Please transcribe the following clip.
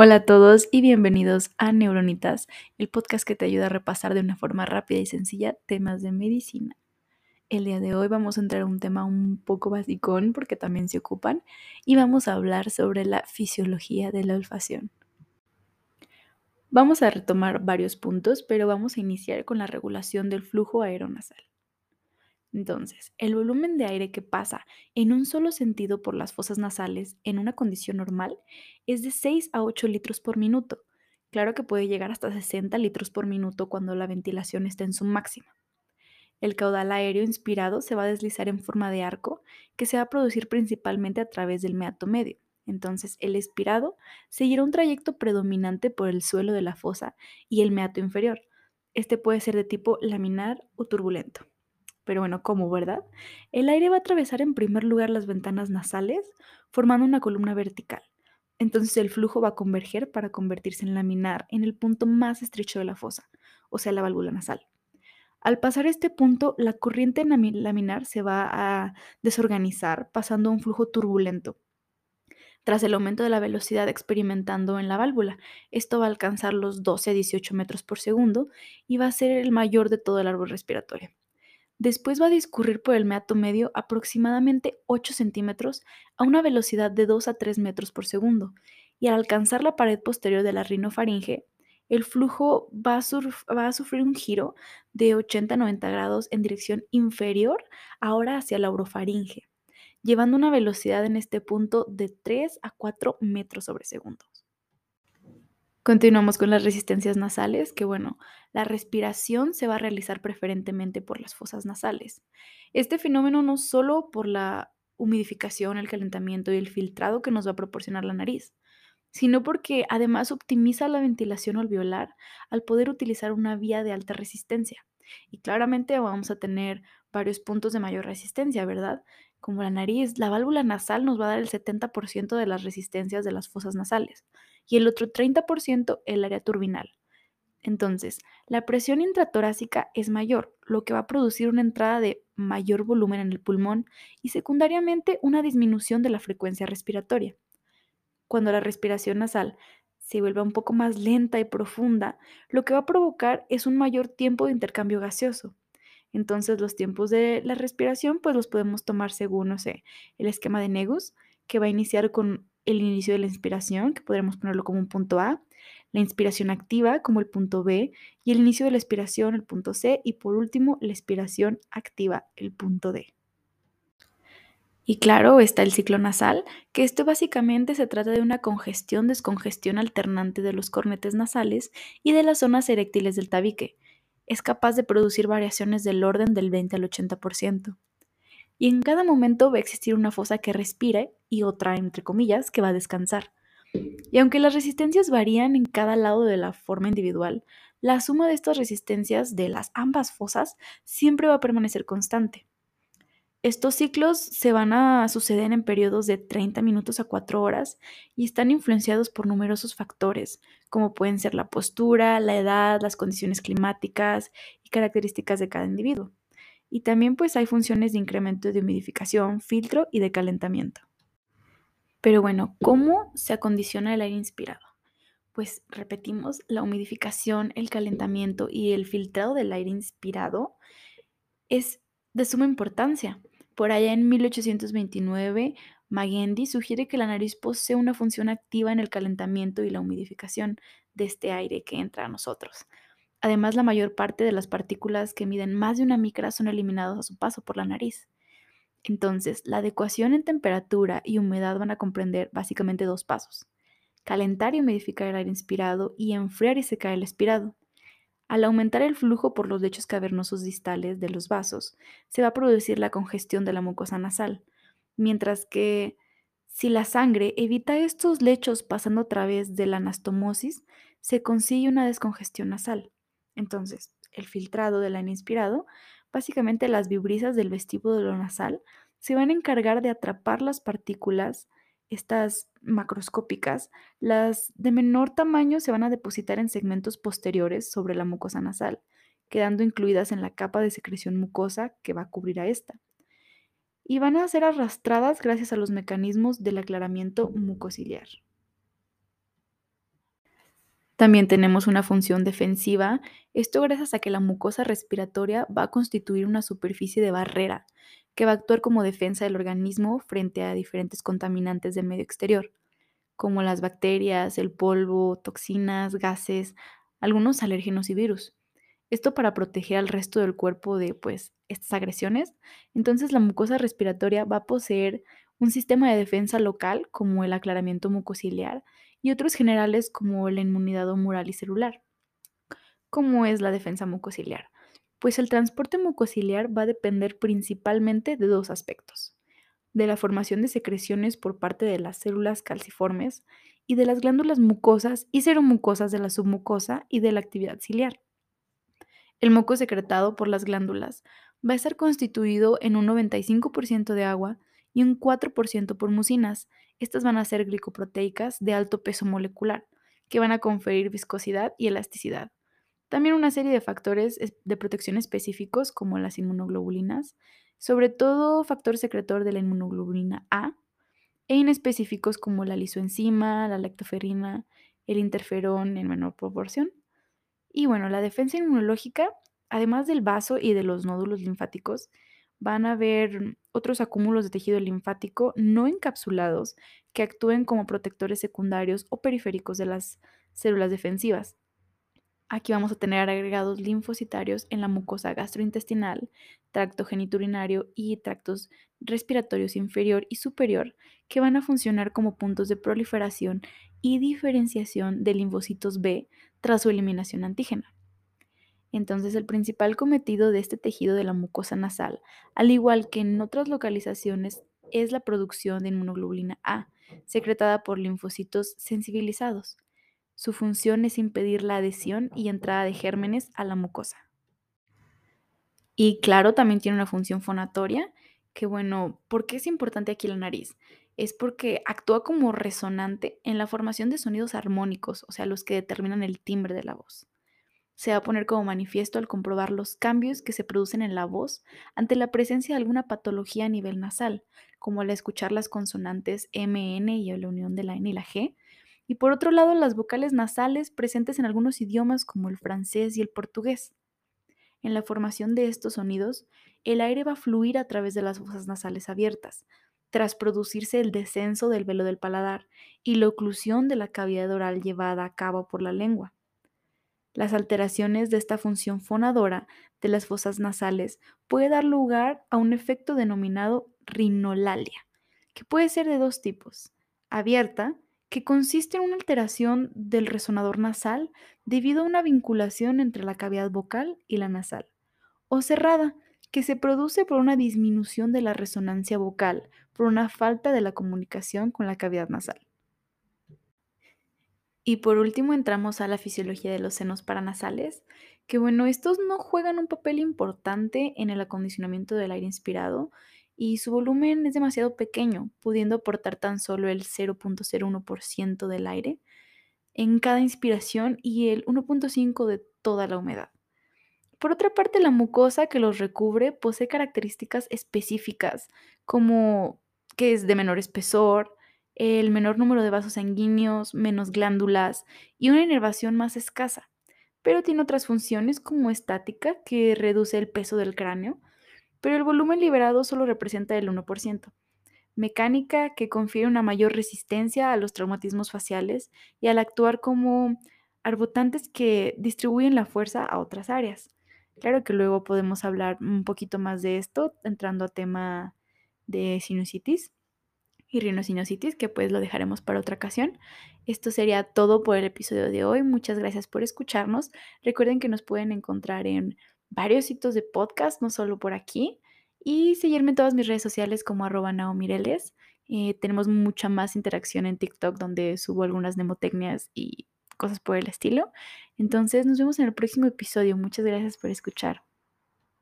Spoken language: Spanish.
Hola a todos y bienvenidos a Neuronitas, el podcast que te ayuda a repasar de una forma rápida y sencilla temas de medicina. El día de hoy vamos a entrar a un tema un poco básico porque también se ocupan y vamos a hablar sobre la fisiología de la olfacción. Vamos a retomar varios puntos, pero vamos a iniciar con la regulación del flujo aeronasal. Entonces, el volumen de aire que pasa en un solo sentido por las fosas nasales en una condición normal es de 6 a 8 litros por minuto. Claro que puede llegar hasta 60 litros por minuto cuando la ventilación está en su máxima. El caudal aéreo inspirado se va a deslizar en forma de arco que se va a producir principalmente a través del meato medio. Entonces, el expirado seguirá un trayecto predominante por el suelo de la fosa y el meato inferior. Este puede ser de tipo laminar o turbulento pero bueno, ¿cómo, verdad? El aire va a atravesar en primer lugar las ventanas nasales, formando una columna vertical. Entonces el flujo va a converger para convertirse en laminar en el punto más estrecho de la fosa, o sea, la válvula nasal. Al pasar este punto, la corriente laminar se va a desorganizar, pasando a un flujo turbulento. Tras el aumento de la velocidad experimentando en la válvula, esto va a alcanzar los 12 a 18 metros por segundo y va a ser el mayor de todo el árbol respiratorio. Después va a discurrir por el meato medio aproximadamente 8 centímetros a una velocidad de 2 a 3 metros por segundo, y al alcanzar la pared posterior de la rinofaringe, el flujo va a, va a sufrir un giro de 80 a 90 grados en dirección inferior, ahora hacia la orofaringe, llevando una velocidad en este punto de 3 a 4 metros sobre segundo. Continuamos con las resistencias nasales, que bueno, la respiración se va a realizar preferentemente por las fosas nasales. Este fenómeno no solo por la humidificación, el calentamiento y el filtrado que nos va a proporcionar la nariz, sino porque además optimiza la ventilación alveolar al poder utilizar una vía de alta resistencia. Y claramente vamos a tener varios puntos de mayor resistencia, ¿verdad? Como la nariz, la válvula nasal nos va a dar el 70% de las resistencias de las fosas nasales y el otro 30% el área turbinal. Entonces, la presión intratorácica es mayor, lo que va a producir una entrada de mayor volumen en el pulmón y secundariamente una disminución de la frecuencia respiratoria. Cuando la respiración nasal se vuelve un poco más lenta y profunda, lo que va a provocar es un mayor tiempo de intercambio gaseoso. Entonces, los tiempos de la respiración, pues los podemos tomar según, no sé, el esquema de Negus, que va a iniciar con el inicio de la inspiración, que podremos ponerlo como un punto A, la inspiración activa como el punto B y el inicio de la expiración, el punto C, y por último, la expiración activa, el punto D. Y claro, está el ciclo nasal, que esto básicamente se trata de una congestión-descongestión alternante de los cornetes nasales y de las zonas eréctiles del tabique. Es capaz de producir variaciones del orden del 20 al 80% y en cada momento va a existir una fosa que respire y otra, entre comillas, que va a descansar. Y aunque las resistencias varían en cada lado de la forma individual, la suma de estas resistencias de las ambas fosas siempre va a permanecer constante. Estos ciclos se van a suceder en periodos de 30 minutos a 4 horas y están influenciados por numerosos factores, como pueden ser la postura, la edad, las condiciones climáticas y características de cada individuo. Y también pues hay funciones de incremento de humidificación, filtro y de calentamiento. Pero bueno, ¿cómo se acondiciona el aire inspirado? Pues repetimos, la humidificación, el calentamiento y el filtrado del aire inspirado es de suma importancia. Por allá en 1829, Magendie sugiere que la nariz posee una función activa en el calentamiento y la humidificación de este aire que entra a nosotros. Además, la mayor parte de las partículas que miden más de una micra son eliminadas a su paso por la nariz. Entonces, la adecuación en temperatura y humedad van a comprender básicamente dos pasos. Calentar y humidificar el aire inspirado y enfriar y secar el expirado. Al aumentar el flujo por los lechos cavernosos distales de los vasos, se va a producir la congestión de la mucosa nasal, mientras que si la sangre evita estos lechos pasando a través de la anastomosis, se consigue una descongestión nasal. Entonces, el filtrado del aire inspirado, básicamente las vibrisas del vestíbulo nasal, se van a encargar de atrapar las partículas, estas macroscópicas, las de menor tamaño se van a depositar en segmentos posteriores sobre la mucosa nasal, quedando incluidas en la capa de secreción mucosa que va a cubrir a esta. Y van a ser arrastradas gracias a los mecanismos del aclaramiento mucociliar. También tenemos una función defensiva, esto gracias a que la mucosa respiratoria va a constituir una superficie de barrera que va a actuar como defensa del organismo frente a diferentes contaminantes del medio exterior, como las bacterias, el polvo, toxinas, gases, algunos alérgenos y virus. Esto para proteger al resto del cuerpo de pues estas agresiones. Entonces la mucosa respiratoria va a poseer un sistema de defensa local como el aclaramiento mucociliar y otros generales como la inmunidad humoral y celular. ¿Cómo es la defensa mucociliar? Pues el transporte mucociliar va a depender principalmente de dos aspectos, de la formación de secreciones por parte de las células calciformes y de las glándulas mucosas y seromucosas de la submucosa y de la actividad ciliar. El moco secretado por las glándulas va a estar constituido en un 95% de agua y un 4% por mucinas. Estas van a ser glicoproteicas de alto peso molecular, que van a conferir viscosidad y elasticidad. También una serie de factores de protección específicos como las inmunoglobulinas, sobre todo factor secretor de la inmunoglobulina A, e inespecíficos como la lisoenzima, la lactoferrina, el interferón en menor proporción. Y bueno, la defensa inmunológica, además del vaso y de los nódulos linfáticos, van a haber otros acúmulos de tejido linfático no encapsulados que actúen como protectores secundarios o periféricos de las células defensivas. Aquí vamos a tener agregados linfocitarios en la mucosa gastrointestinal, tracto geniturinario y tractos respiratorios inferior y superior que van a funcionar como puntos de proliferación y diferenciación de linfocitos B tras su eliminación antígena. Entonces, el principal cometido de este tejido de la mucosa nasal, al igual que en otras localizaciones, es la producción de inmunoglobulina A, secretada por linfocitos sensibilizados. Su función es impedir la adhesión y entrada de gérmenes a la mucosa. Y claro, también tiene una función fonatoria, que bueno, ¿por qué es importante aquí la nariz? Es porque actúa como resonante en la formación de sonidos armónicos, o sea, los que determinan el timbre de la voz se va a poner como manifiesto al comprobar los cambios que se producen en la voz ante la presencia de alguna patología a nivel nasal, como al escuchar las consonantes MN y la unión de la N y la G, y por otro lado las vocales nasales presentes en algunos idiomas como el francés y el portugués. En la formación de estos sonidos, el aire va a fluir a través de las fosas nasales abiertas, tras producirse el descenso del velo del paladar y la oclusión de la cavidad oral llevada a cabo por la lengua. Las alteraciones de esta función fonadora de las fosas nasales puede dar lugar a un efecto denominado rinolalia, que puede ser de dos tipos. Abierta, que consiste en una alteración del resonador nasal debido a una vinculación entre la cavidad vocal y la nasal. O cerrada, que se produce por una disminución de la resonancia vocal, por una falta de la comunicación con la cavidad nasal. Y por último entramos a la fisiología de los senos paranasales, que bueno, estos no juegan un papel importante en el acondicionamiento del aire inspirado y su volumen es demasiado pequeño, pudiendo aportar tan solo el 0.01% del aire en cada inspiración y el 1.5% de toda la humedad. Por otra parte, la mucosa que los recubre posee características específicas, como que es de menor espesor, el menor número de vasos sanguíneos, menos glándulas y una inervación más escasa. Pero tiene otras funciones como estática, que reduce el peso del cráneo, pero el volumen liberado solo representa el 1%. Mecánica, que confiere una mayor resistencia a los traumatismos faciales y al actuar como arbotantes que distribuyen la fuerza a otras áreas. Claro que luego podemos hablar un poquito más de esto entrando a tema de sinusitis y rinosinusitis, que pues lo dejaremos para otra ocasión. Esto sería todo por el episodio de hoy. Muchas gracias por escucharnos. Recuerden que nos pueden encontrar en varios sitios de podcast, no solo por aquí, y seguirme en todas mis redes sociales como arroba naomireles. Eh, tenemos mucha más interacción en TikTok donde subo algunas mnemotecnias y cosas por el estilo. Entonces nos vemos en el próximo episodio. Muchas gracias por escuchar.